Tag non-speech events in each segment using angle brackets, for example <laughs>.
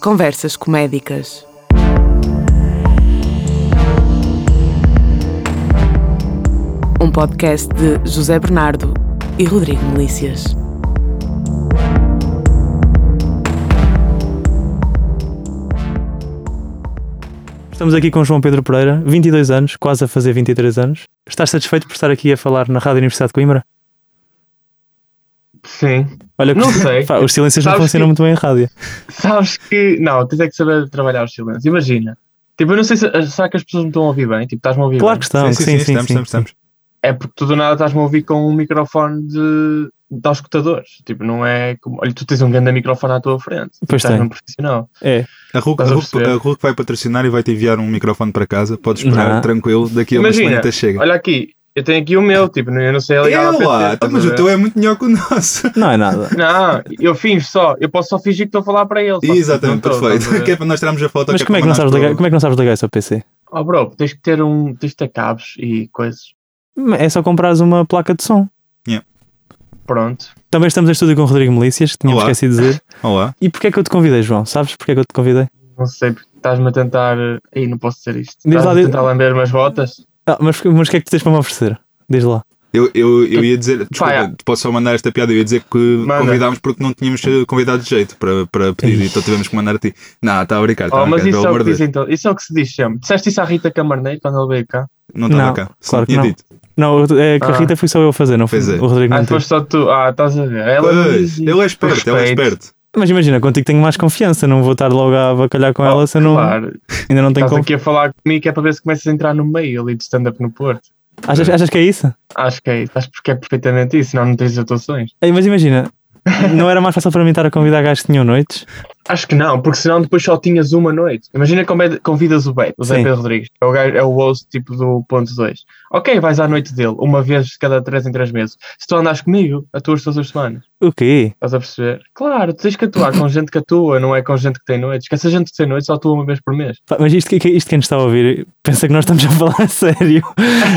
Conversas comédicas. Um podcast de José Bernardo e Rodrigo Melícias. Estamos aqui com João Pedro Pereira, 22 anos, quase a fazer 23 anos. Estás satisfeito por estar aqui a falar na Rádio Universidade de Coimbra? Sim. Olha, que- Não <laughs> sei. Pá, os silêncios não funcionam que- muito bem em rádio. Sabes que. Não, tens é que saber trabalhar os silêncios. Imagina. Tipo, eu não sei se. Será que as pessoas me estão a ouvir bem? Tipo, estás-me a ouvir Claro bem? que estão, sim, sim, sim. estamos, sim, estamos, estamos. É porque tu do nada estás-me a ouvir com um microfone de, de auscultadores. Tipo, não é como. Olha, tu tens um grande microfone à tua frente. Tipo, Pois estás tem. num profissional. É, A RUC, a, RUC, vai patrocinar e vai te enviar um microfone para casa. Podes esperar Não. tranquilo, daqui a umas Imagina, semanitas chega. Olha aqui, eu tenho aqui o meu, tipo, eu não sei ligar É lá, estás mas o teu é muito melhor que o nosso. não é nada. <laughs> Não, eu finjo só. Eu posso só fingir que estou a falar para ele. Exatamente, perfeito. Que é para nós tirarmos a foto. Mas é como é, que não sabes ligar, como é que não sabes ligar isso ao PC? Oh, bro, tens que ter um. Tens que ter cabos e coisas. É só comprares uma placa de som. Pronto. Também estamos em estúdio com o Rodrigo Melícias, que tínhamos Olá. esquecido de dizer. <laughs> Olá. E porquê é que eu te convidei, João? Sabes porquê é que eu te convidei? Não sei, porque estás-me a tentar. Aí não posso dizer isto. Diz lá, Estás a tentar lamber umas botas? Ah, mas, mas o que é que tu tens para me oferecer? Diz lá. Eu, eu, eu ia dizer, desculpa, Pá, é. posso só mandar esta piada? Eu ia dizer que Manda. convidámos porque não tínhamos eh, convidado de jeito para, para pedir, então tivemos que mandar a ti. Não, está a brincar, está Oh, a mas isso é, o que diz, então. isso é o que se diz sempre. Disseste isso à Rita Camarneiro quando ele veio cá? Não estava Não, cá. Só claro tinha não. dito. Não, é que a Ah. Rita fui só eu a fazer, não foi é. o Rodrigo não Ah, foste só tu. Ah, estás a ver. Ela Pois, diz ele é esperto, ele é esperto. Mas imagina, contigo tenho mais confiança, não vou estar logo a bacalhar com ela se eu não, Claro, ainda não tenho estás confiança. aqui a falar comigo que é para ver se começas a entrar no meio ali de stand-up no Porto. Achas, achas que é isso? Acho que é isso. Acho que é perfeitamente isso, senão não tens atuações. Ei, mas imagina, <laughs> não era mais fácil para mim estar a convidar gajos que tinham noites? Acho que não, porque senão depois só tinhas uma noite. Imagina é- convidas o Beto, o Zé. Pedro Rodrigues, é o, gajo, é o host tipo do ponto 2. Ok, vais à noite dele, uma vez cada 3 em 3 meses. Se tu andas comigo, atuas todas as semanas. O quê? Estás a perceber? Claro, tu tens que atuar com gente que atua, não é com gente que tem noites. Que essa gente que tem noites só atua uma vez por mês. Mas isto, que- isto quem nos está a ouvir pensa que nós estamos a falar <laughs> a sério.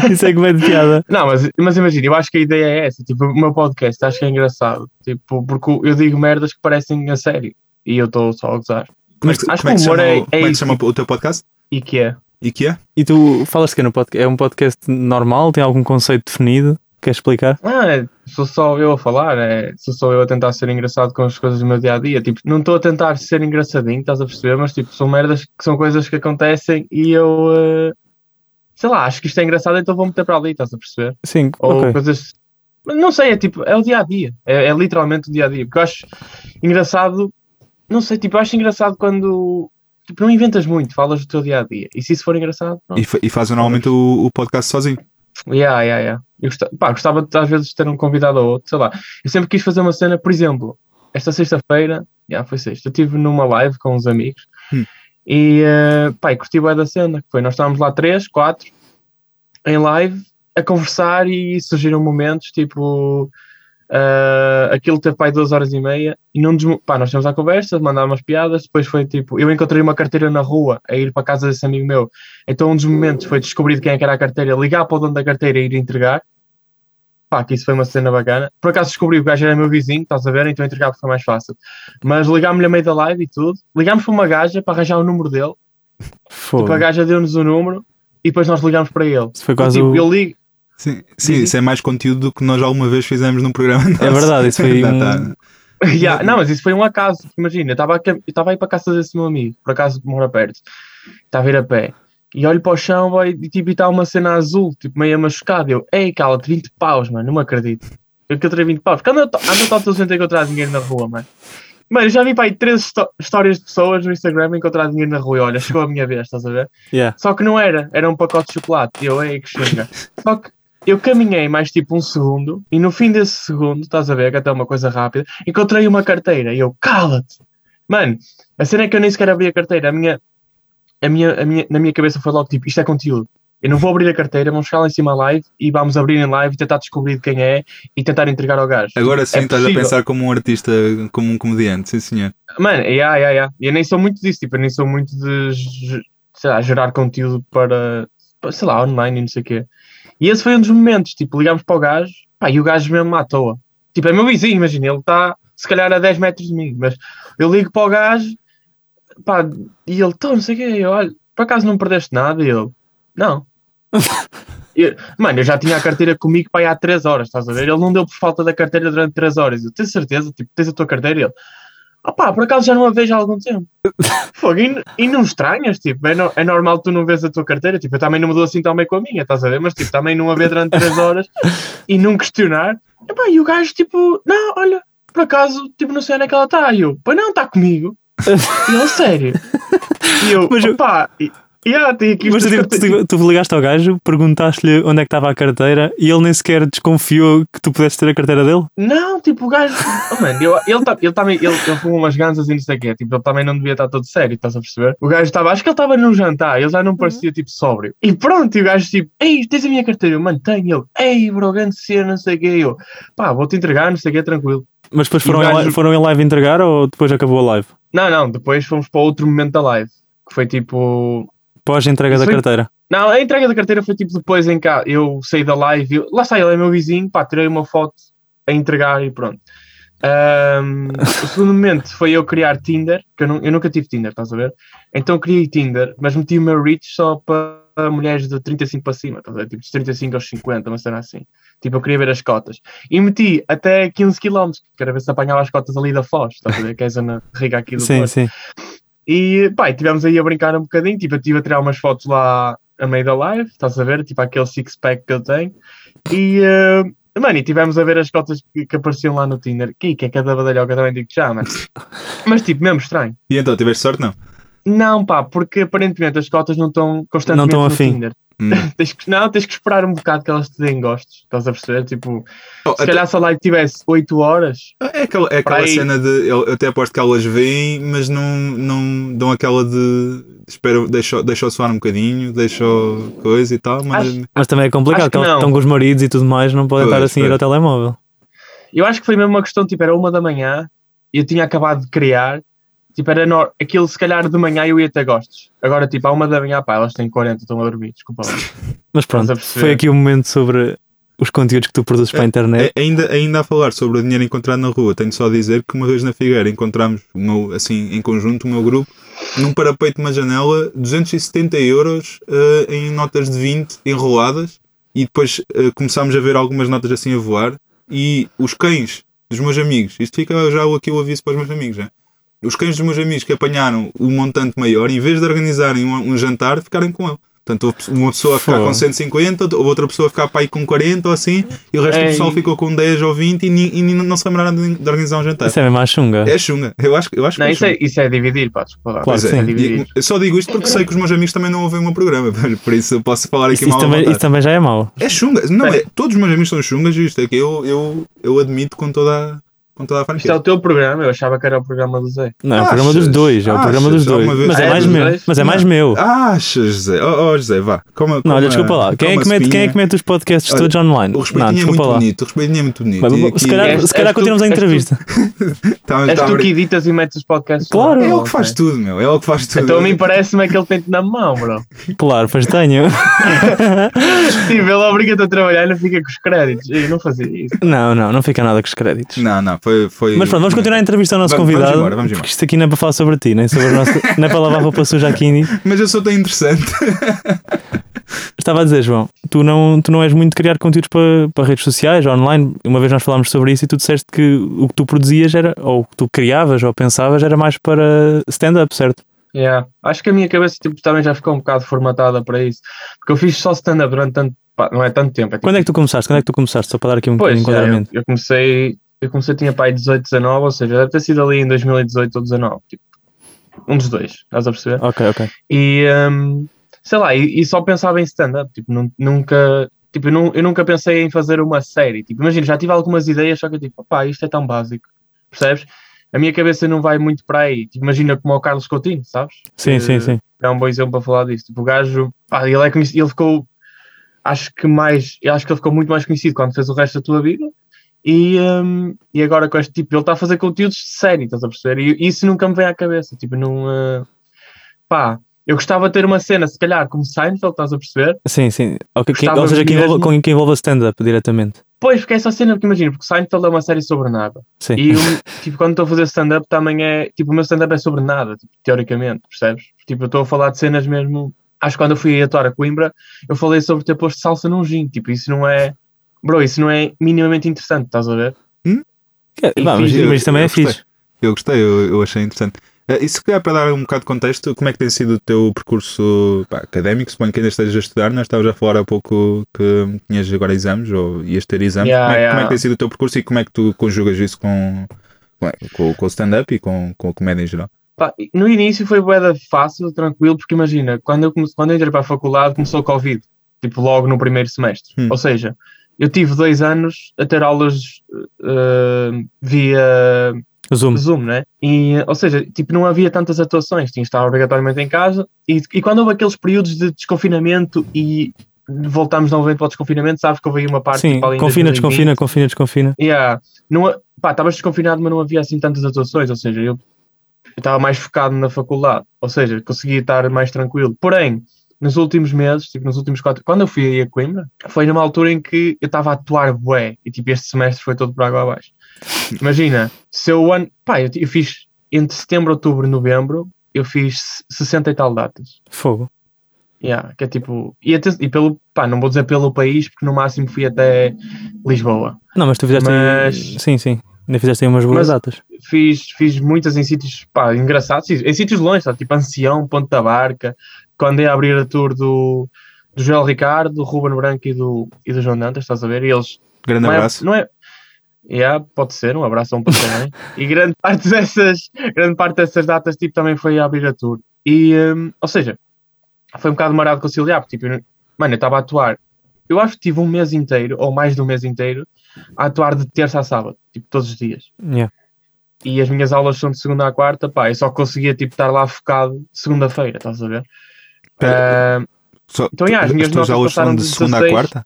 Isso é que é de piada. <laughs> Não, mas, mas imagina, eu acho que a ideia é essa. Tipo, o meu podcast acho que é engraçado. Tipo, porque eu digo merdas que parecem a sério. E eu estou só a gozar. Como é que, Acho como é que o humor chama, é- o- como é que é se chama o teu podcast? E que é? E que é? E tu falas que no podcast? É um podcast normal? Tem algum conceito definido? Queres explicar? Ah, é, sou só eu a falar, é, sou só eu a tentar ser engraçado com as coisas do meu dia a dia. Tipo, não estou a tentar ser engraçadinho, estás a perceber? Mas tipo, são merdas que são coisas que acontecem e eu eh, sei lá, acho que isto é engraçado, então vou meter para ali, estás a perceber? Sim, Ou ok. coisas. Mas Não sei, é tipo, é o dia a dia, é, é literalmente o dia a dia. Porque eu acho engraçado, não sei, tipo, acho engraçado quando tipo, não inventas muito, falas do teu dia a dia. E se isso for engraçado, pronto. E, fa- e fazem normalmente o, o podcast sozinho. Yeah, yeah, yeah. Eu gostava, pá, gostava de, às vezes de ter um convidado ou outro, sei lá. Eu sempre quis fazer uma cena, por exemplo, esta sexta-feira, yeah, foi sexta, eu estive numa live com uns amigos Hum. e uh, pá, e curti bem da cena, que foi, nós estávamos lá três, quatro, em live, a conversar e surgiram momentos, tipo, uh, aquilo teve pai duas horas e meia e não nos, pá, nós temos a conversa, mandámos umas piadas, depois foi tipo, eu encontrei uma carteira na rua a ir para a casa desse amigo meu, então um dos momentos foi descobrir de quem é que era a carteira, ligar para o dono da carteira e ir entregar. Pá, que isso foi uma cena bacana. Por acaso descobri que o gajo era meu vizinho, estás a ver? Então entregar foi mais fácil. Mas ligámos-lhe a meio da live e tudo. Ligámos para uma gaja para arranjar o número dele. Fogo. Tipo, a gaja deu-nos o número e depois nós ligámos para ele. Isso foi quase tipo, o... eu ligo. Sim, sim isso é mais conteúdo do que nós alguma vez fizemos num programa. É nosso. verdade, isso foi <laughs> Não, um... tá. <laughs> Yeah, não, mas isso foi um acaso. Imagina, eu estava a cam- eu estava a ir para a casa desse meu amigo, por acaso mora perto. Estava a ir a pé. E olho para o chão boy, e tipo, está uma cena azul, tipo, meio machucada. Eu, ei, cala-te, 20 paus, mano, não me acredito. Eu encontrei 20 paus. Porque anda anda toda a gente a encontrar dinheiro na rua, mano. Mano, eu já vi para aí três histó- histórias de pessoas no Instagram encontrar dinheiro na rua. E olha, chegou a minha vez, estás a ver? Yeah. Só que não era, era um pacote de chocolate. E eu, ei, que xinga. Só que eu caminhei mais tipo um segundo e no fim desse segundo, estás a ver, que até é uma coisa rápida, encontrei uma carteira e eu, cala-te! Mano, a cena é que eu nem sequer abri a carteira. A minha, a minha, a minha, na minha cabeça foi logo tipo, isto é conteúdo. Eu não vou abrir a carteira, vamos chegar lá em cima a live e vamos abrir em live e tentar descobrir de quem é e tentar entregar ao gajo. Agora sim É estás a possível. pensar como um artista, como um comediante, sim senhor. Mano, yeah, yeah, yeah. eu nem sou muito disso, tipo, eu nem sou muito de sei lá, gerar conteúdo para, para, sei lá, online e não sei o quê. E esse foi um dos momentos, tipo, ligámos para o gajo, pá, e o gajo mesmo à toa. Tipo, é meu vizinho, imagina, ele está se calhar a 10 metros de mim, mas eu ligo para o gajo, pá, e ele, então, não sei o quê, eu, olha, por acaso não perdeste nada? E ele, não. <laughs> Eu- mano, eu já tinha a carteira comigo para há 3 horas, estás a ver? Ele não deu por falta da carteira durante 3 horas. Eu tenho certeza, tipo, tens a tua carteira? E ele, ah pá, por acaso já não a vejo há algum tempo. <laughs> Fogo, e, e não estranhas, tipo, é, no- é normal tu não vês a tua carteira, tipo, eu também não me dou assim tão bem com a minha, estás a ver? Mas, tipo, também não a ver durante 3 horas e não questionar. E, pá, e o gajo, tipo, não, olha, por acaso, tipo, não sei onde é que ela está. E eu, pois não, está comigo. E ele, sério. E eu, <laughs> Mas eu- pá, e, e ah, tem aqui Mas tipo, tu, tu ligaste ao gajo, perguntaste-lhe onde é que estava a carteira e ele nem sequer desconfiou que tu pudesses ter a carteira dele? Não, tipo, o gajo. Oh, mano, eu- ele, tá- ele também. Ele, ele fumou umas gansas e não sei o quê. Tipo, ele também não devia estar todo sério, estás a perceber? O gajo estava. Acho que ele estava num jantar, ele já não parecia tipo sóbrio. E pronto, e o gajo tipo, ei, tens a minha carteira? Eu, mano, tenho. Ele, ei, bro, grande cena, não sei o quê. Eu, pá, vou-te entregar, não sei o quê, tranquilo. Mas depois foram, em gajo- li- foram em live entregar ou depois acabou a live? Não, não, depois fomos para outro momento da live. Que foi tipo. Pós a entrega Isso da carteira. Não, a entrega da carteira foi tipo depois em cá. Eu saí da live, eu, lá sai, ele é meu vizinho, pá, tirei uma foto a entregar e pronto. Ahm, o segundo momento foi eu criar Tinder, que eu, nu- eu nunca tive Tinder, estás a ver? Então criei Tinder, mas meti o meu reach só para mulheres de 35 para cima, estás a ver? Tipo, dos 35 aos 50, uma cena assim. Tipo, eu queria ver as cotas. E meti até 15 km, quero ver se apanhava as cotas ali da Foz, estás a ver? Que é a zona rica aqui do Sim, Porto. sim. E pá, e tivemos aí a brincar um bocadinho, tipo, eu estive a tirar umas fotos lá a meio da live, estás a ver? Tipo aquele six-pack que eu tenho. E, eh, mano, e tivemos a ver as cotas que, que apareciam lá no Tinder. Que, que é cada badalhoca também digo já, mano. <laughs> Mas tipo, mesmo estranho. E então, tiveste sorte? Não. Não, pá, porque aparentemente as cotas não estão constantemente Não estão no afim. Tinder. Hum. <laughs> Tens que, não, tens que esperar um bocado que elas te deem gostos, estás a perceber? Tipo, Oh, se até- calhar se a live tivesse 8 horas, É aquela, é aquela aí. cena de. Eu eu até aposto que elas veem, mas não, não dão aquela de. Espero, deixa, deixa soar um bocadinho, deixa coisa e tal. Mas, Mas também é complicado, Acho que elas estão com os maridos e tudo mais, não podem Pois, estar assim a ir pois. ao telemóvel. Eu acho que foi mesmo uma questão, tipo, era uma da manhã e eu tinha acabado de criar. Tipo, era no... aquilo, se calhar de manhã eu ia ter gostos. Agora, tipo, à uma da manhã, pá, elas têm 40, estão a dormir, desculpa lá. <laughs> Mas pronto, foi aqui o momento sobre os conteúdos que tu produzes para a internet. É, ainda, ainda a falar sobre o dinheiro encontrado na rua, tenho só a dizer que uma vez na Figueira encontramos, o meu, assim, em conjunto, o meu grupo, num parapeito de uma janela, 270 euros eh, em notas de 20 enroladas, e depois eh, começámos a ver algumas notas assim a voar, e os cães dos meus amigos, isto fica já aqui o aviso para os meus amigos, já. Os cães dos meus amigos que apanharam o montante maior, em vez de organizarem um, um jantar, ficarem com ele. Portanto, uma pessoa a ficar Fogo. com 150, houve outra pessoa a ficar para aí com 40 ou assim, e o resto do Ei. pessoal ficou com 10 ou 20 e, ni- e não se lembraram de, de organizar um jantar. Isso é mesmo a chunga. É chunga. Eu acho, eu acho que Não, é isso é, isso é dividir, pá. Claro Pois que é. é sim. dividir. E eu só digo isto porque sei que os meus amigos também não ouvem o meu programa, <laughs> por isso eu posso falar aqui Isso, isso mal à também, isso também já é mau. É chunga. Não, é, todos os meus amigos são chungas e isto é que eu, eu, eu admito com toda, a- com toda a Isto é o teu programa, eu achava que era o programa do Zé. Não, é o programa dos dois, é o programa dos Achas? dois. Alguma vez- Mas é, é mais meu. dois? Mas é mais meu. Achas, José? Oh, oh, José, vá. Como, Não, olha, desculpa lá. Quem é, que mete, quem é que mete os podcasts Olha, todos online? O Não, respeitinho é desculpa muito lá. bonito. O respeitinho é muito bonito. Mas, se calhar, se calhar continuamos a és tu. entrevista. <laughs> Tá- És tá tu que editas e metes os podcasts. Claro. É ele que faz tudo, meu. É ele que faz tudo. Então a mim parece-me é que ele tem-te na mão, bro. Claro, pois tenho. <laughs> Tipo, ele obriga-te a trabalhar e não fica com os créditos. Eu não fazia isso. Não, não, não fica nada com os créditos. Não, não, foi. foi... Mas pronto, vamos continuar a entrevista ao nosso Vamos- vamos convidado. embora, vamos embora. Porque isto aqui não é para falar sobre ti, nem sobre o nosso. <laughs> não é para lavar roupa suja aqui. Mas eu sou tão interessante. <laughs> Estava a dizer, João, tu não, tu não és muito criar conteúdos para, para redes sociais, online. Uma vez nós falámos sobre isso e tu disseste que o que tu produzias era, ou o que tu criavas ou pensavas era mais para stand-up, certo? Yeah. Acho que a minha cabeça tipo, também já ficou um bocado formatada para isso. Porque eu fiz só stand-up durante tanto. pá, não é tanto tempo. É, tipo, Quando é que tu começaste? Quando é que tu começaste? Só para dar aqui um Pois, bocadinho de já, eu, enquadramento. eu comecei. Eu comecei, tinha pai 18, 19, ou seja, deve ter sido ali em 2018 ou 19. Tipo, um dos dois, estás a perceber? Ok, ok. E hum, sei lá, e, e só pensava em stand-up. Tipo, nun- nunca. Tipo, eu, eu nunca pensei em fazer uma série. Tipo, imagina, já tive algumas ideias, só que eu tipo, pá, isto é tão básico. Percebes? A minha cabeça não vai muito para aí. Tipo, imagina como o Carlos Coutinho, sabes? Sim, Que sim, sim. É um bom exemplo para falar disso. Tipo, o gajo, pá, ele é conhecido, ele ficou, acho que mais, acho que ele ficou muito mais conhecido quando fez o resto da tua vida. E, hum, e agora com este tipo, ele está a fazer conteúdos de série, estás a perceber? E isso nunca me vem à cabeça. Tipo, não. uh, pá, eu gostava de ter uma cena, se calhar, como Seinfeld, estás a perceber? Sim, sim. Ok, que- ou seja, que envolva, com- que envolva stand-up diretamente. Pois, porque é essa cena, porque imagina, porque Seinfeld é uma série sobre nada. Sim. E eu, tipo, quando estou a fazer stand-up também é, tipo, o meu stand-up é sobre nada, tipo, teoricamente, percebes? Tipo, eu estou a falar de cenas mesmo, acho que quando eu fui atuar a Coimbra, eu falei sobre ter posto salsa num gin, tipo, isso não é, bro, isso não é minimamente interessante, estás a ver? É, E vá, mas, fiz- mas isso também eu é gostei. fixe. Eu gostei, eu, eu achei interessante. Eh, E se calhar para dar um bocado de contexto, como é que tem sido o teu percurso pá, académico? Suponho que ainda estejas a estudar, nós estavas a falar há pouco que tinhas agora exames ou ias ter exames. Yeah, como, é, yeah. como é que tem sido o teu percurso e como é que tu conjugas isso com, com, com, o stand-up e com, com a comédia em geral? Pá, no início foi boeda fácil, tranquilo, porque imagina, quando eu, quando eu entrei para a faculdade começou o Covid, tipo logo no primeiro semestre. Hum. Ou seja, eu tive dois anos a ter aulas eh, via Zoom. Zoom, né? E, ou seja, tipo, não havia tantas atuações, tinha que estar obrigatoriamente em casa. E, e quando houve aqueles períodos de desconfinamento e voltámos novamente para o desconfinamento, sabes que houve aí uma parte Sim, tipo, confina, 2020. desconfina, confina, desconfina. Yeah. Não, pá, estavas desconfinado, mas não havia assim tantas atuações, ou seja, eu estava mais focado na faculdade, ou seja, conseguia estar mais tranquilo. Porém, nos últimos meses, tipo, nos últimos quatro, quando eu fui aí a Coimbra, foi numa altura em que eu estava a atuar bué, e tipo, este semestre foi todo por água abaixo. <laughs> Imagina, se eu ano, pá, eu, eu fiz entre setembro, outubro e novembro, eu fiz 60 e tal datas. Fogo. Yeah, que é tipo, e, até, e pelo, pá, não vou dizer pelo país, porque no máximo fui até Lisboa. Não, mas tu fizeste aí- Mas- Sim, sim. Ainda fizeste aí umas boas Mas- datas. fiz, fiz muitas em sítios pá, engraçados, em sítios longe, sabe? tipo Ancião, Ponte da Barca, quando ia abrir a tour do, do Joel Ricardo, do Ruben Branco e do, e do João Dantas, estás a ver? E eles. Grande não é, abraço. não é, yeah, pode ser, um abraço a um pouco também. <laughs> E grande parte dessas, grande parte dessas datas tipo, também foi a abrir a tour. E, hum, ou seja, foi um bocado marado conciliar, porque tipo, eu- mano, eu estava a atuar. Eu acho que tive um mês inteiro, ou mais de um mês inteiro, a atuar de terça a sábado, tipo, todos os dias Yeah. e as minhas aulas são de segunda a quarta, pá, eu só conseguia tipo estar lá focado segunda-feira, estás a ver? Ah, Só, então, yeah, as minhas notas aulas são passaram de de segunda a 16. quarta?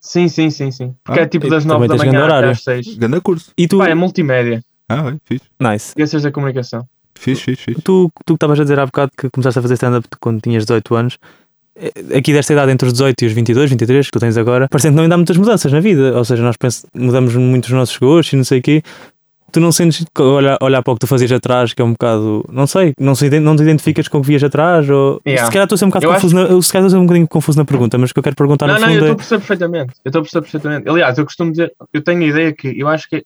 sim, sim, sim, sim. Porque Ah, é tipo das também 9 da manhã até às 6. Grande curso. E tu, Pá, é multimédia, Ah, bem, fixe. nice. ciências da comunicação. Fixe, fixe, fixe. Tu tu que estavas a dizer há bocado que começaste a fazer stand-up quando tinhas 18 anos. eh, Aqui desta idade, entre os 18 e os 22, 23, que tu tens agora, parece que não ainda há muitas mudanças na vida. Ou seja, nós penso, mudamos muito os nossos gostos e não sei o quê. Tu não sentes olhar, olhar para o que tu fazias atrás, que é um bocado. Não sei, não, se, não te identificas com o que vias atrás? Ou, Yeah. Se calhar estou a ser um bocado Eu confuso, na, eu, se calhar estou a ser um bocadinho confuso na pergunta, mas o que eu quero perguntar não, no não, eu fundo estou é. a perceber perfeitamente. Eu estou a perceber perfeitamente. Aliás, eu costumo dizer, eu tenho a ideia que eu acho que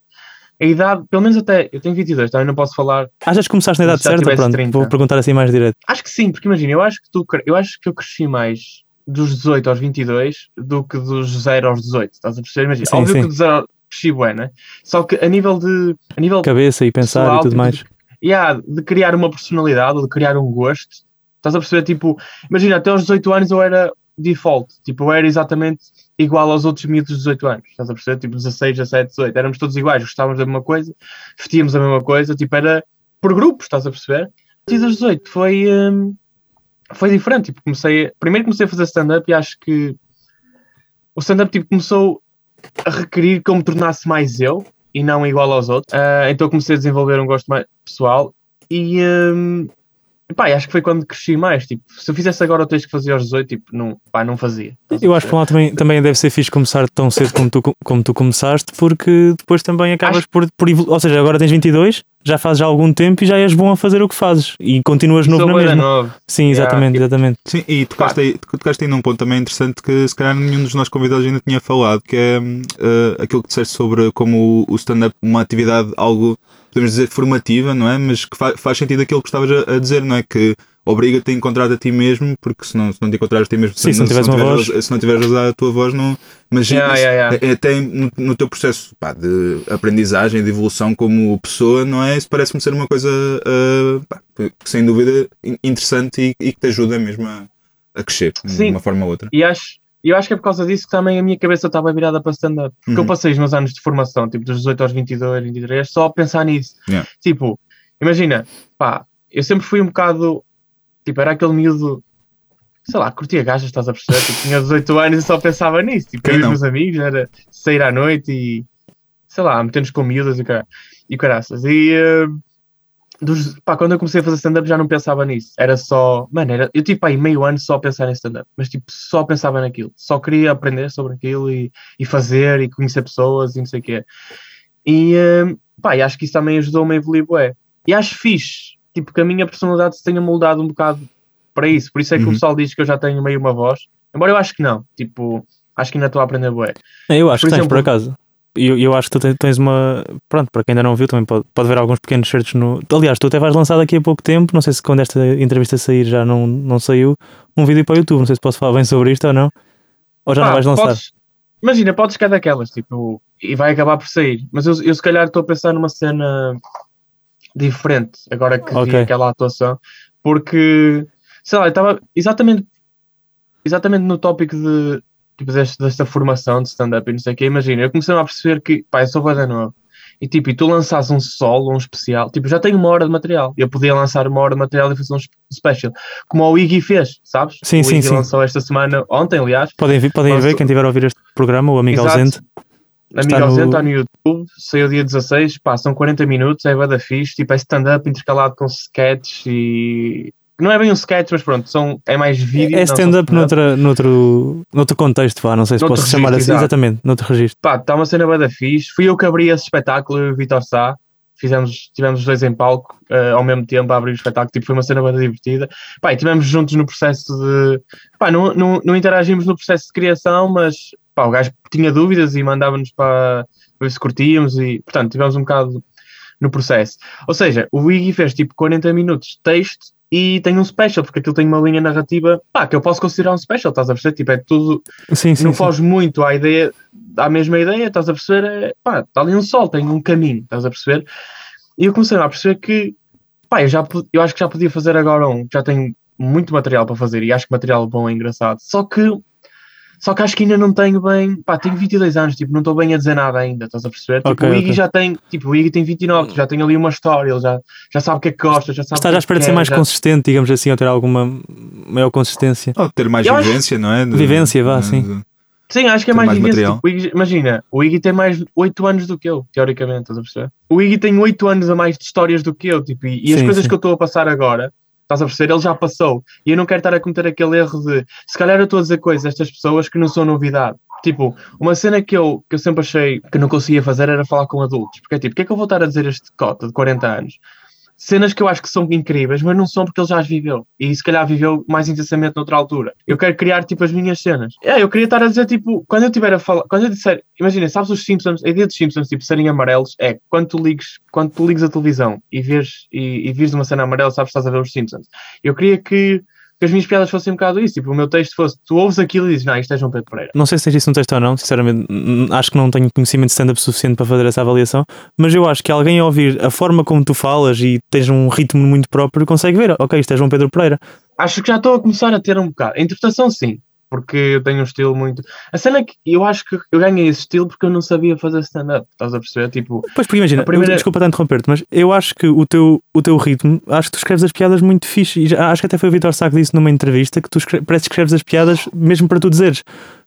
a idade, pelo menos até, eu tenho 22, também não posso falar. Achas que começaste na idade certa? Pronto, 30. vou perguntar assim mais direto. Acho que sim, porque imagina, eu acho que tu, eu acho que eu cresci mais dos 18 aos 22 do que dos 0 aos 18, estás a perceber? Imagina, Sim, óbvio sim. que dos 0 bué, né? Só que a nível de, a nível Cabeça e pensar pessoal, e tudo tipo, mais. yeah, de criar uma personalidade ou de criar um gosto, estás a perceber? Tipo, imagina, até aos 18 anos eu era default, tipo, eu era exatamente igual aos outros miúdos de 18 anos, estás a perceber? Tipo, 16, 17, 18, éramos todos iguais, gostávamos da mesma coisa, vestíamos a mesma coisa, tipo, era por grupos, estás a perceber? A partir dos 18 foi, hum, foi diferente, tipo, comecei, primeiro comecei a fazer stand-up e acho que o stand-up, tipo, começou a requerir que eu me tornasse mais eu, e não igual aos outros. Ah, então comecei a desenvolver um gosto mais pessoal e hum, pá, acho que foi quando cresci mais. Tipo, se eu fizesse agora o texto que fazia aos 18, tipo, não, pá, não fazia. Eu acho que um lado também, também deve ser fixe começar tão cedo como tu, como tu começaste, porque depois também acabas Acho- por, por Ou seja, agora tens 22, já fazes já algum tempo e já és bom a fazer o que fazes e continuas novo Sou na mesma. novo. Sim, exatamente, Yeah. exatamente. Sim, e tocaste aí, tocaste aí num ponto também interessante que se calhar nenhum dos nossos convidados ainda tinha falado, que é eh, aquilo que disseste sobre como o, o stand-up uma atividade algo, podemos dizer, formativa, não é? Mas que fa- faz sentido aquilo que estavas a, a dizer, não é? Que obriga-te a encontrar a ti mesmo, porque se não, se não te encontrares a ti mesmo, Sim, se não tiveres uma tiveres, voz. se não tiveres a usar a tua voz, não. Mas Yeah, yeah, yeah. é- até no, no teu processo pá, de aprendizagem, de evolução como pessoa, não é? Isso parece-me ser uma coisa ah, pá, que, sem dúvida in- interessante e, e que te ajuda mesmo a, a crescer de Sim. uma forma ou outra. E acho, eu acho que é por causa disso que também a minha cabeça estava virada para stand-up. Porque Uhum. eu passei os meus anos de formação, tipo dos 18 aos 22, 23, só a pensar nisso. Yeah. Tipo, imagina, pá, eu sempre fui um bocado, tipo, era aquele miúdo, sei lá, curtia gajas, estás a perceber? Tipo, tinha 18 anos e só pensava nisso. Tipo, eu e os meus amigos, era sair à noite e, sei lá, meter-nos com miúdas e, e caraças. E, eh, dos, pá, quando eu comecei a fazer stand-up já não pensava nisso. Era só, mano, era, eu tive aí meio ano só a pensar em stand-up, mas tipo, só pensava naquilo. Só queria aprender sobre aquilo e, e fazer e conhecer pessoas e não sei o quê. E, hum, pá, e acho que isso também ajudou-me a evoluir, bué. E acho fixe, tipo, que a minha personalidade se tenha moldado um bocado para isso. Por isso é que Uhum. o pessoal diz que eu já tenho meio uma voz. Embora eu acho que não, tipo, acho que ainda estou a aprender bué. É, Eu acho Por que tens, por exemplo- acaso. E eu, eu acho que tu tens- uma. Pronto, para quem ainda não viu, também pode, pode ver alguns pequenos certos no. Aliás, tu até vais lançar daqui a pouco tempo, não sei se quando esta entrevista sair já não, não saiu, um vídeo para o YouTube. Não sei se posso falar bem sobre isto ou não. Ou já não Pá, vais lançar. podes- imagina, podes ficar daquelas, tipo, e vai acabar por sair. Mas eu, eu se calhar estou a pensar numa cena diferente, agora que vi Ok. aquela atuação, porque, sei lá, eu estava exatamente, exatamente no tópico de, tipo, deste, desta formação de stand-up e não sei o quê. Imagina, eu comecei a perceber que, pá, eu sou bada novo. E tipo, e tu lanças um solo, um especial, tipo, já tenho uma hora de material. Eu podia lançar uma hora de material e fazer um sp- special. Como o Iggy fez, sabes? Sim, o sim, Iggy sim. lançou esta semana, ontem, aliás, Podem, vi- podem ver quem tiver a ouvir este programa, o amigo Exato. ausente. Amigo Está no- ausente, está no YouTube, saiu dia 16, pá, são 40 minutos, é bada fixe, tipo, é stand-up intercalado com sketches e... Não é bem um sketch, mas pronto, são, é mais vídeo. É não só stand-up noutro, noutro, noutro contexto, vá, não sei se Noutro posso chamar assim. registro. Exatamente, noutro registro. Pá, está uma cena bada fixe. Fui eu que abri esse espetáculo, eu e o Vitor Sá. Fizemos, tivemos os dois em palco eh, ao mesmo tempo a abrir o espetáculo, tipo, foi uma cena bada divertida. Pá, e tivemos juntos no processo de. Pá, não, não, não interagimos no processo de criação, mas pá, o gajo tinha dúvidas e mandava-nos para ver se curtíamos e, portanto, tivemos um bocado no processo. Ou seja, o Iggy fez tipo 40 minutos de texto e tem um special, porque aquilo tem uma linha narrativa pá, que eu posso considerar um special, estás a perceber? Tipo, é tudo, Sim, sim. não sim. foge muito à ideia, à mesma ideia, estás a perceber? É, pá, está ali um sol, tem um caminho, estás a perceber? E eu comecei a perceber que, pá, eu, já, eu acho que já podia fazer agora um, já tenho muito material para fazer e acho que material bom é engraçado. Só que, só que acho que ainda não tenho bem, pá, tenho 22 anos, tipo, não estou bem a dizer nada ainda, estás a perceber? Tipo, Ok, o Iggy ok. já tem, tipo, o Iggy tem 29, já tem ali uma história, ele já, já sabe o que é que gosta, já sabe Estás o à que é espera de ser mais já- consistente, digamos assim, ou ter alguma maior consistência. Ou ter mais Eu acho- vivência, não é? De- Vivência, vá, de- sim. Sim, acho que é mais, mais. Tipo, o Iggy- imagina, o Iggy tem mais 8 anos do que eu, teoricamente, estás a perceber? O Iggy tem 8 anos a mais de histórias do que eu, tipo, e, e as Sim, coisas sim. que eu estou a passar agora, estás a perceber? Ele já passou. E eu não quero estar a cometer aquele erro de se calhar eu estou a dizer coisas a estas pessoas que não são novidade. Tipo, uma cena que eu, que eu sempre achei que não conseguia fazer era falar com adultos. Porque é tipo, o que é que eu vou estar a dizer este cota de 40 anos? Cenas que eu acho que são incríveis, mas não são porque ele já as viveu. E se calhar viveu mais intensamente noutra altura. Eu quero criar tipo as minhas cenas. É, eu queria estar a dizer tipo, quando eu tiver a falar, quando eu disser, imagina, sabes os Simpsons, a ideia dos Simpsons tipo serem amarelos é quando tu ligues, quando tu ligues a televisão e vês e, e uma cena amarela, sabes que estás a ver os Simpsons. Eu queria que, que as minhas piadas fossem um bocado isso, tipo, o meu texto fosse, tu ouves aquilo e dizes, não, isto é João Pedro Pereira. Não sei se tens isso no texto ou não, sinceramente, acho que não tenho conhecimento de stand-up suficiente para fazer essa avaliação, mas eu acho que alguém a ouvir a forma como tu falas e tens um ritmo muito próprio consegue ver, ok, isto é João Pedro Pereira. Acho que já estou a começar a ter um bocado. A interpretação, sim, porque eu tenho um estilo muito. A cena é que eu acho que eu ganhei esse estilo porque eu não sabia fazer stand-up, estás a perceber? Tipo, Pois, porque imagina, primeira- eu- desculpa a interromper-te, mas eu acho que o teu, o teu ritmo, acho que tu escreves as piadas muito fixe, e já- acho que até foi o Vitor Sá que disse numa entrevista que tu escre parece que escreves as piadas mesmo para tu dizeres.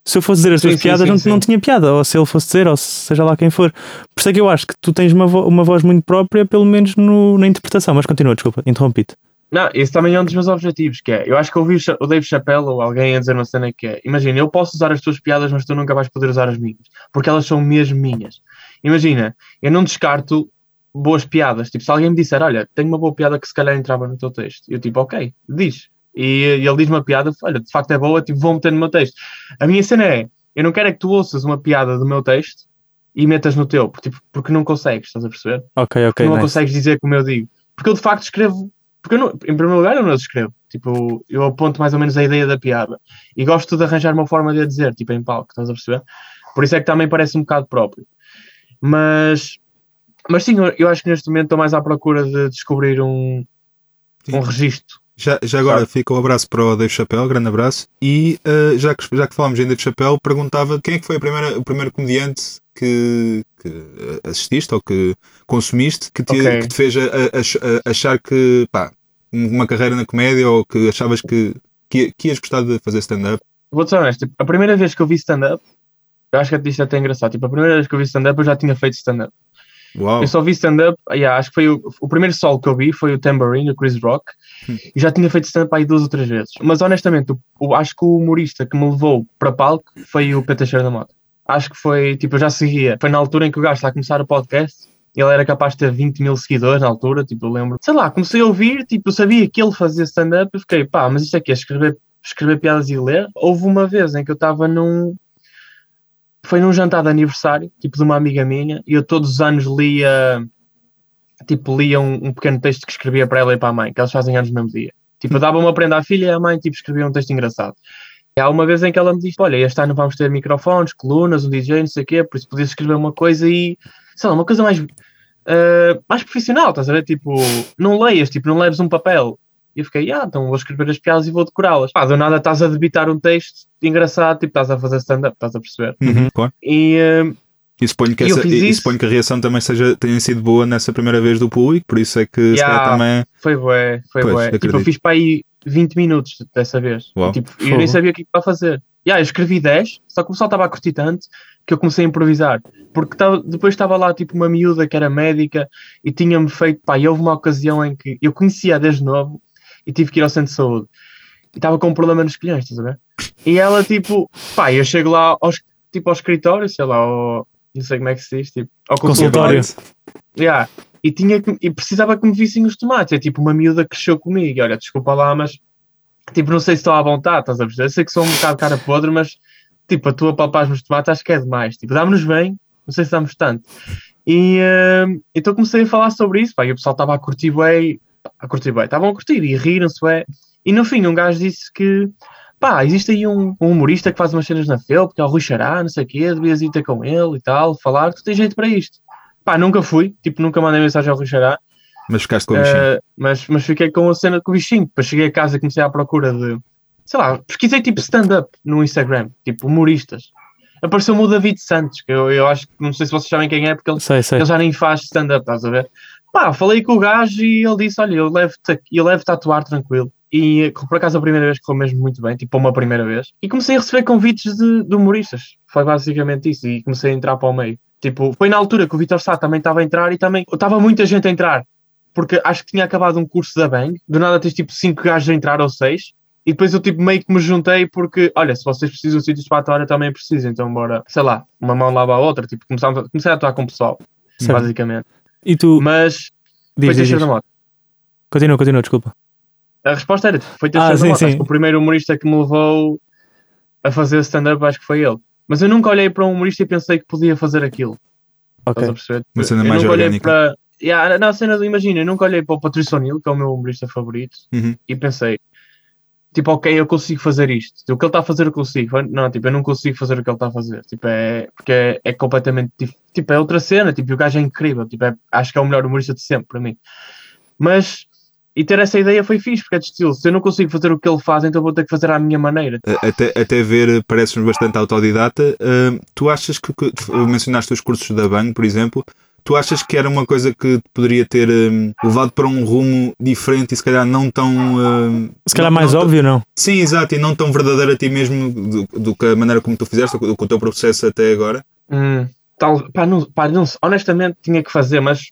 Se eu fosse dizer as Sim, tuas sim, piadas, sim, não, sim. não tinha piada, ou se ele fosse dizer, ou seja lá quem for. Por isso é que eu acho que tu tens uma, vo- uma voz muito própria, pelo menos no- na interpretação. Mas continua, desculpa, interrompi-te. Não, esse também é um dos meus objetivos, que é, eu acho que ouvi o Dave Chappelle ou alguém a dizer uma cena que é, imagina, eu posso usar as tuas piadas, mas tu nunca vais poder usar as minhas, porque elas são mesmo minhas. Imagina, eu não descarto boas piadas, tipo, se alguém me disser, olha, tenho uma boa piada que se calhar entrava no teu texto, eu tipo, ok, diz. E, e ele diz uma piada, olha, de facto é boa, tipo, vou meter no meu texto. A minha cena é, eu não quero é que tu ouças uma piada do meu texto e metas no teu, porque, tipo, porque não consegues, estás a perceber? Ok, ok. tu não nice. consegues dizer como eu digo. Porque eu de facto escrevo. Porque eu não, em primeiro lugar eu não as escrevo. Tipo, eu aponto mais ou menos a ideia da piada. E gosto de arranjar uma forma de a dizer, tipo em palco, estás a perceber? Por isso é que também parece um bocado próprio. Mas, mas sim, eu, acho que neste momento estou mais à procura de descobrir um, Sim. um registro. Já, já agora fica o abraço para o Dave Chappelle, grande abraço. E eh, já, que, já que falámos em Dave Chappelle, perguntava quem é que foi primeira, o primeiro comediante que, que assististe ou que consumiste que te, Ok. que te fez a- a- a- achar que pá, uma carreira na comédia ou que achavas que, que, que ias gostar de fazer stand-up? Vou-te ser honesto, tipo, a primeira vez que eu vi stand-up, eu acho que isto é até engraçado. Tipo, a primeira vez que eu vi stand-up, eu já tinha feito stand-up. Eu só vi stand-up, yeah, acho que foi o, o primeiro solo que eu vi foi o Tambourine, do Chris Rock, Hum. e já tinha feito stand-up aí duas ou três vezes. Mas honestamente, o, o- acho que o humorista que me levou para palco foi o Peter Cheiro da Mota. Acho que foi, tipo, eu já seguia. Foi na altura em que o gajo está a começar o podcast, ele era capaz de ter 20 mil seguidores na altura, tipo, eu lembro. Sei lá, comecei a ouvir, tipo, eu sabia que ele fazia stand-up, e fiquei, pá, mas isto aqui é escrever, escrever piadas e ler. Houve uma vez em que eu estava num, foi num jantar de aniversário, tipo de uma amiga minha, e eu todos os anos lia, tipo, lia um, um pequeno texto que escrevia para ela e para a mãe, que elas fazem anos no mesmo dia. Tipo, eu dava uma prenda à filha e a mãe, tipo, escrevia um texto engraçado. E há uma vez em que ela me disse, olha, este ano vamos ter microfones, colunas, um DJ, não sei o quê, por isso podias escrever uma coisa e, sei lá, uma coisa mais, eh, mais profissional, estás a ver? Tipo, não leias, tipo, não leves um papel. E eu fiquei, ah, então vou escrever as piadas e vou decorá-las. Pá, do nada estás a debitar um texto engraçado, tipo, estás a fazer stand-up, estás a perceber? Uhum, claro. E, eh, E suponho que, essa, e isso. suponho que a reação também seja, tenha sido boa nessa primeira vez do público, por isso é que Yeah. também. Foi bué, foi Pois, bué. Tipo, eu fiz para aí 20 minutos dessa vez. Uau. Tipo, eu nem sabia o que estava a fazer. Yeah, eu escrevi 10, só que o pessoal estava a curtir tanto que eu comecei a improvisar. Porque tava, depois estava lá tipo uma miúda que era médica e tinha-me feito, pá, e houve uma ocasião em que eu conhecia desde novo e tive que ir ao centro de saúde. E estava com um problema nos colhões, estás a ver? E ela tipo, pá, eu chego lá aos, tipo, ao escritório, sei lá, ao, não sei como é que se diz, tipo, ao Consultório. Yeah. E, tinha que- e precisava que me vissem os tomates. É tipo uma miúda que cresceu comigo. E olha, desculpa lá, mas tipo, não sei se estou à vontade, estás a perceber? Sei que sou um bocado cara podre, mas tipo, a tua palpar nos tomates acho que é demais. Tipo, dá-nos bem, não sei se damos tanto. E eh, então comecei a falar sobre isso, pá, e o pessoal estava a curtir bem, a curtir bem, estavam a curtir e riram-se. E no fim, um gajo disse que pá, existe aí um, um humorista que faz umas cenas na FEL, porque é o Rui Xará, não sei o quê, devias ir ter com ele e tal, falar, tu tens jeito para isto. Pá, nunca fui, tipo, nunca mandei mensagem ao Rui Xará, Mas ficaste com o bichinho. eh, mas, mas fiquei com a cena com o bichinho. Depois cheguei a casa e comecei à procura de, sei lá, pesquisei tipo stand-up no Instagram, tipo humoristas. Apareceu-me o David Santos, que eu, eu acho que não sei se vocês sabem quem é, porque ele, Sei, sei. ele já nem faz stand-up, estás a ver? Pá, falei com o gajo e ele disse: Olha, eu levo-te eu levo a atuar tranquilo. E por acaso a primeira vez correu mesmo muito bem, tipo uma primeira vez. E comecei a receber convites de, de humoristas. Foi basicamente isso. E comecei a entrar para o meio. Tipo, foi na altura que o Vitor Sá também estava a entrar e também estava muita gente a entrar. Porque acho que tinha acabado um curso da Bang. Do nada tens tipo cinco gajos a entrar ou seis. E depois eu tipo meio que me juntei porque, olha, se vocês precisam de sítios para atuar, eu também preciso. Então bora, sei lá, uma mão lava a outra. Tipo, comecei a atuar com o pessoal, Certo. basicamente. E tu. Mas Diz, foi diz, da Mota. Continua, continua, desculpa. A resposta era, foi Teixeira Ah, da Mota. sim. Acho que o primeiro humorista que me levou a fazer stand-up, acho que foi ele. Mas eu nunca olhei para um humorista e pensei que podia fazer aquilo. Ok. Estás a perceber? Uma cena eu mais nunca olhei orgânica. para. Yeah, na cena do Imagina, eu nunca olhei para o Patrício O'Neill, que é o meu humorista favorito, Uhum. e pensei, tipo, ok, eu consigo fazer isto. O que ele está a fazer, eu consigo. Não, tipo, eu não consigo fazer o que ele está a fazer. Tipo, é, porque é, é completamente. Tipo, é outra cena. Tipo, o gajo é incrível. Tipo, é- acho que é o melhor humorista de sempre para mim. Mas. E ter essa ideia foi fixe, porque é de estilo. Se eu não consigo fazer o que ele faz, então vou ter que fazer à minha maneira. Até, até ver, eh, pareces-nos bastante autodidata. Ah, tu achas que, que mencionaste os cursos da Bang, por exemplo, tu achas que era uma coisa que te poderia ter hum, levado para um rumo diferente e se calhar não tão. hum, Se calhar não- mais não óbvio, não? Sim, exato, e não tão verdadeiro a ti mesmo do, do que a maneira como tu fizeste, do que o teu processo até agora. Hum, tal, pá, não, pá, não, sei. honestamente tinha que fazer, mas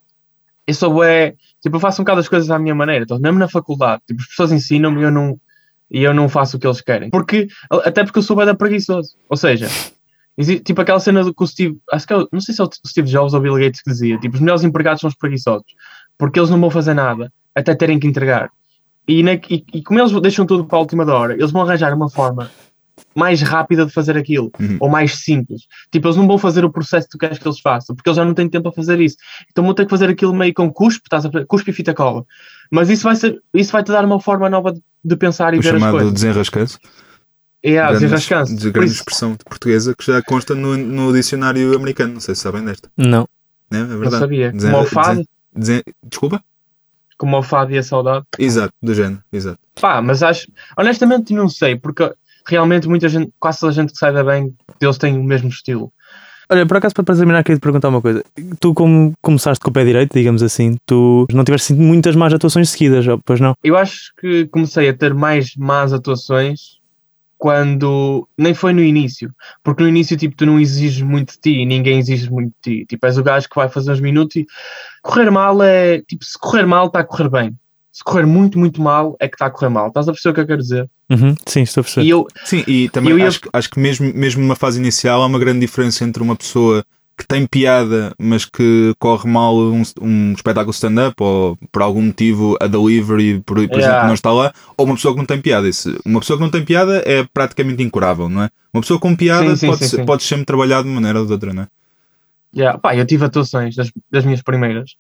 eu sou é, tipo, eu faço um bocado as coisas à minha maneira, então, mesmo na faculdade, tipo, as pessoas ensinam-me e eu não, e eu não faço o que eles querem, porque, até porque eu sou bem preguiçoso, ou seja, tipo aquela cena do que o Steve, acho que é o- não sei se é o Steve Jobs ou o Bill Gates que dizia, tipo, os melhores empregados são os preguiçosos, porque eles não vão fazer nada, até terem que entregar, e, na- e, e como eles deixam tudo para a última hora, eles vão arranjar uma forma mais rápida de fazer aquilo, Uhum. ou mais simples. Tipo, eles não vão fazer o processo que tu queres que eles façam, porque eles já não têm tempo a fazer isso. Então vão ter que fazer aquilo meio com cuspe, estás a cuspe e fita cola. Mas isso vai, ser, isso vai te dar uma forma nova de, de pensar e O ver as chamado coisas. desenrascanço. É, ah, grande- desenrascanço. de grande isso, expressão portuguesa que já consta no, no dicionário americano. Não sei se sabem desta. Não. Né? É não verdade. sabia. Desen- Como o fado, desen- desen- Desculpa? como o fado e a saudade. Exato, do género. Exato. Pá, mas acho, honestamente não sei, porque realmente muita gente, quase toda a gente que sai da bem, eles têm o mesmo estilo. Olha, por acaso, para terminar, queria te perguntar uma coisa. Tu, como começaste com o pé direito, digamos assim, tu não tiveste assim, muitas más atuações seguidas, pois não? Eu acho que comecei a ter mais más atuações quando. Nem foi no início. Porque no início, tipo, tu não exiges muito de ti e ninguém exige muito de ti. Tipo, és o gajo que vai fazer uns minutos e. Correr mal é. Tipo, se correr mal, está a correr bem. Se correr muito, muito mal, é que está a correr mal. Estás a perceber o que eu quero dizer? Uhum, sim, estou a perceber. E eu. Sim, e também Eu ia- acho, que- acho que mesmo, mesmo numa fase inicial há uma grande diferença entre uma pessoa que tem piada, mas que corre mal um, um espetáculo stand-up ou por algum motivo a delivery, por, por exemplo, Yeah. não está lá, ou uma pessoa que não tem piada. Isso- uma pessoa que não tem piada é praticamente incurável, não é? Uma pessoa com piada Sim, sim, pode, sim, pode sempre trabalhar de uma maneira ou de outra, não é? Yeah, pá, eu tive atuações das, das minhas primeiras.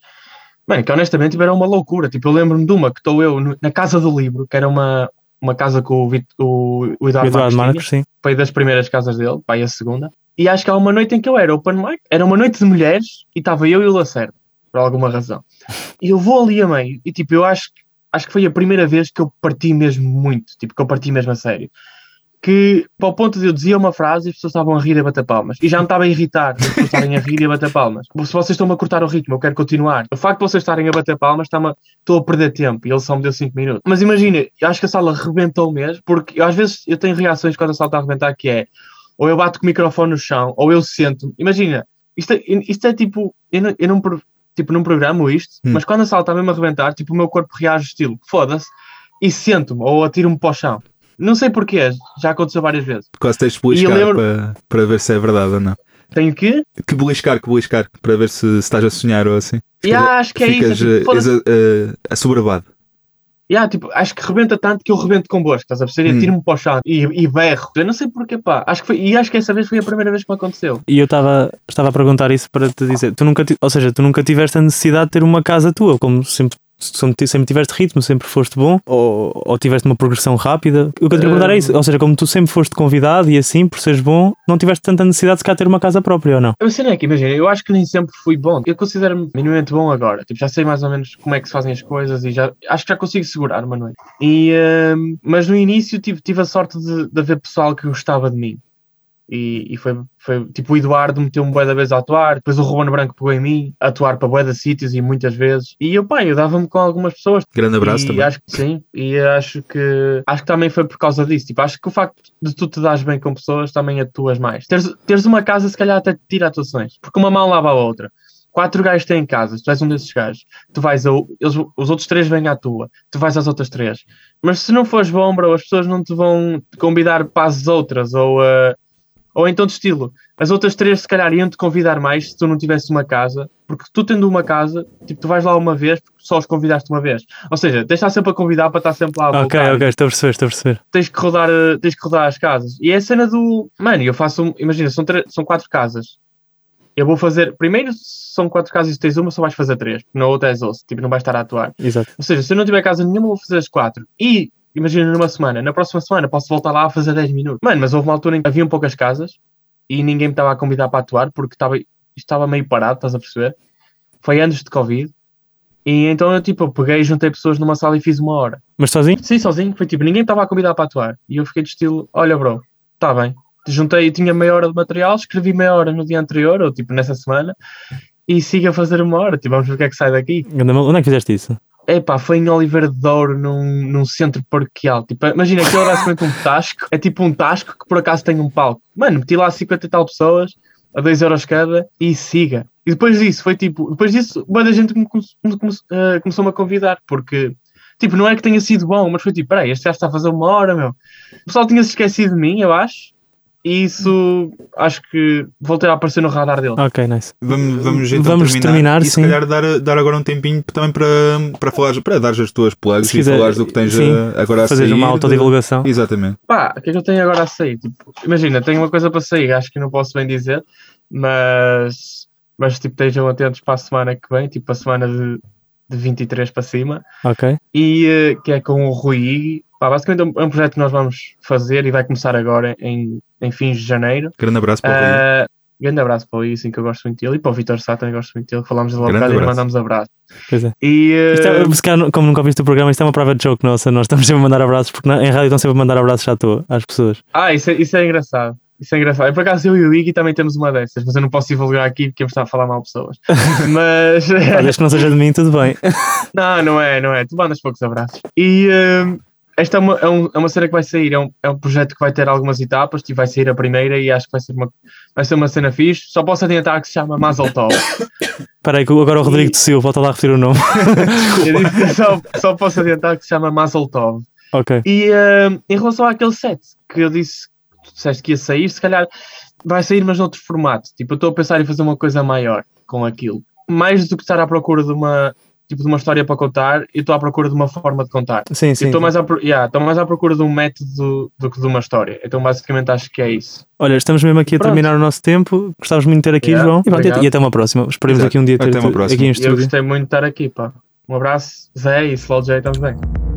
Bem, que honestamente era uma loucura. Tipo, eu lembro-me de uma que estou eu no- na Casa do Livro, que era uma, uma casa que o, Vit- o, o Eduardo, Eduardo tinha. Marcos, foi das primeiras casas dele, e a segunda. E acho que há uma noite em que eu era open mic, era uma noite de mulheres e estava eu e o Lacerda, por alguma razão. E eu vou ali a meio e tipo, eu acho, acho que foi a primeira vez que eu parti mesmo muito, tipo, que eu parti mesmo a sério. Que, para o ponto de eu dizia uma frase e as pessoas estavam a rir e a bater palmas. E já me estava a irritar as pessoas estarem a rir e a bater palmas. <laughs> Se vocês estão-me a cortar o ritmo, eu quero continuar. O facto de vocês estarem a bater palmas, está-me a- estou a perder tempo. E ele só me deu 5 minutos. Mas imagina, eu acho que a sala rebentou mesmo, porque eu, às vezes eu tenho reações quando a sala está a rebentar, que é ou eu bato com o microfone no chão, ou eu sento. Imagina, isto é, isto é tipo, eu não, eu não, tipo, não programo isto, Hum. mas quando a sala está mesmo a rebentar, tipo, o meu corpo reage estilo, foda-se, e sento-me, ou atiro-me para o chão. Não sei porquê, já aconteceu várias vezes. Quase tens de beliscar eu lembro- para, para ver se é verdade ou não. Tenho que, Que beliscar, que beliscar, para ver se, se estás a sonhar ou assim. e ah, acho que é Ficas isso. é tipo, exa- eh, assoberbado. Yeah, tipo, acho que rebenta tanto que eu rebento convosco, estás a perceber? Hum. Atiro-me para o chão e, e berro. Eu não sei porquê, pá. Acho que foi, e acho que essa vez foi a primeira vez que me aconteceu. E eu estava estava a perguntar isso para te dizer, tu nunca, ou seja, tu nunca tiveste a necessidade de ter uma casa tua, como sempre, sempre, sempre tiveste ritmo, sempre foste bom, ou, ou tiveste uma progressão rápida. O que eu queria perguntar é isso, ou seja, como tu sempre foste convidado e assim, por seres bom, não tiveste tanta necessidade de cá ter uma casa própria ou não? A cena é que, imagina, eu acho que nem sempre fui bom. Eu considero-me minimamente bom agora. Tipo, já sei mais ou menos como é que se fazem as coisas e já acho que já consigo segurar uma noite. E, hum, mas no início tive, tive a sorte de, de haver pessoal que gostava de mim. E, e foi, foi tipo o Eduardo meteu-me bué da vez a atuar, depois o Ruben Branco pegou em mim, a atuar para bué de sítios e muitas vezes. E eu, pá, eu dava-me com algumas pessoas. Grande abraço e também. acho que sim, e acho que acho que também foi por causa disso. Tipo, acho que o facto de tu te dares bem com pessoas também atuas mais. Teres, teres uma casa, se calhar até te tira atuações, porque uma mão lava a outra. Quatro gajos têm casas, tu és um desses gajos. Tu vais a, eles, os outros três vêm à tua, tu vais às outras três. Mas se não fores bom, bro, as pessoas não te vão convidar para as outras, ou, uh, ou então de estilo. As outras três, se calhar, iam te convidar mais se tu não tivesse uma casa, porque tu tendo uma casa, tipo, tu vais lá uma vez, porque só os convidaste uma vez. Ou seja, tens de estar sempre a convidar para estar sempre lá a Ok, voltar. ok, estou a perceber, estou a perceber. Tens que rodar, uh, tens que rodar as casas. E é a cena do. Mano, eu faço. Imagina, são, tre- são quatro casas. Eu vou fazer. Primeiro são quatro casas e tu tens uma, só vais fazer três. Na outra és osso. Tipo, não vais estar a atuar. Exato. Ou seja, se eu não tiver casa nenhuma, vou fazer as quatro. E, imagina, numa semana, na próxima semana posso voltar lá a fazer 10 minutos. Mano, mas houve uma altura em que haviam poucas casas e ninguém me estava a convidar para atuar porque estava, estava meio parado, estás a perceber? Foi antes de Covid. E então eu, tipo, peguei e juntei pessoas numa sala e fiz uma hora. Mas sozinho? Sim, sozinho. Foi tipo, ninguém estava a convidar para atuar. E eu fiquei de estilo, olha, bro, está bem. Juntei, tinha meia hora de material, escrevi meia hora no dia anterior, ou tipo nessa semana, e sigo a fazer uma hora. Tipo, vamos ver o que é que sai daqui. Onde é que fizeste isso? Epá, foi em Oliveira de Douro, num, num centro paroquial. Tipo, imagina que é basicamente um tasco. É tipo um tasco que por acaso tem um palco. Mano, meti lá 50 e tal pessoas, a 2 euros cada, e siga. E depois disso, foi tipo, depois disso, boa da gente me come- me come- eh, começou-me a convidar, porque, tipo, não é que tenha sido bom, mas foi tipo, peraí, este já está a fazer uma hora, meu. O pessoal tinha-se esquecido de mim, eu acho, e isso, acho que voltei a aparecer no radar dele. Ok, nice. Vamos, vamos, então Vamos terminar, e se sim. calhar dar, dar agora um tempinho também para, para falar, para dar as tuas plugs Se e quiser, falares do que tens sim, eh, agora a Fazeres sair. uma autodivulgação. Exatamente. Pá, o que é que eu tenho agora a sair? Tipo, imagina, tenho uma coisa para sair, acho que não posso bem dizer, mas, mas tipo, estejam atentos para a semana que vem, tipo a semana de, de 23 para cima, Ok. e eh, que é com o Rui. Pá, basicamente é um, é um projeto que nós vamos fazer e vai começar agora em, em fins de janeiro. Grande abraço para o Rui. Ah, grande abraço para o assim que eu gosto muito dele, e para o Vitor Sá também gosto muito dele, falámos Grande bocado e mandamos abraço. Pois é. E, eh, Isto é, como nunca ouviste o programa, isto é uma prova de joke nossa. Nós estamos sempre a mandar abraços, porque na- em rádio estão sempre a mandar abraços à toa às pessoas. Ah, isso é, isso é engraçado. Isso é engraçado. Eu, por acaso, eu e o Iggy também temos uma dessas, mas eu não posso divulgar aqui porque íamos estar a falar mal pessoas. <laughs> Mas. Pá, Desde que não seja de mim, tudo bem. <laughs> não, não é, não é. Tu mandas poucos abraços. E, hum, esta é uma, é, um- é uma cena que vai sair, é um, é um projeto que vai ter algumas etapas, e vai sair a primeira e acho que vai ser uma, vai ser uma cena fixe. Só posso adiantar que se chama Mazel Tov. Espera aí, que agora o Rodrigo de Silva, volta lá a repetir o nome. <laughs> Eu só, só posso adiantar que se chama Mazel Tov. ok. E eh, em relação àquele set que eu disse, tu disseste que ia sair, se calhar vai sair, mas noutro formato. Tipo, eu estou a pensar em fazer uma coisa maior com aquilo. Mais do que estar à procura de uma, tipo, de uma história para contar, eu estou à procura de uma forma de contar. Sim, sim. Estou mais, à, pro- yeah, estou mais à procura de um método do que de uma história. Então, basicamente, acho que é isso. Olha, estamos mesmo aqui a Pronto. terminar o nosso tempo. Gostávamos muito de ter aqui, Yeah, João. E, pronto, e até uma próxima. Esperemos Exato. aqui um dia ter Até uma próxima. aqui em E eu estúdio. gostei muito de estar aqui, pá. Um abraço, Zé e Slow J também.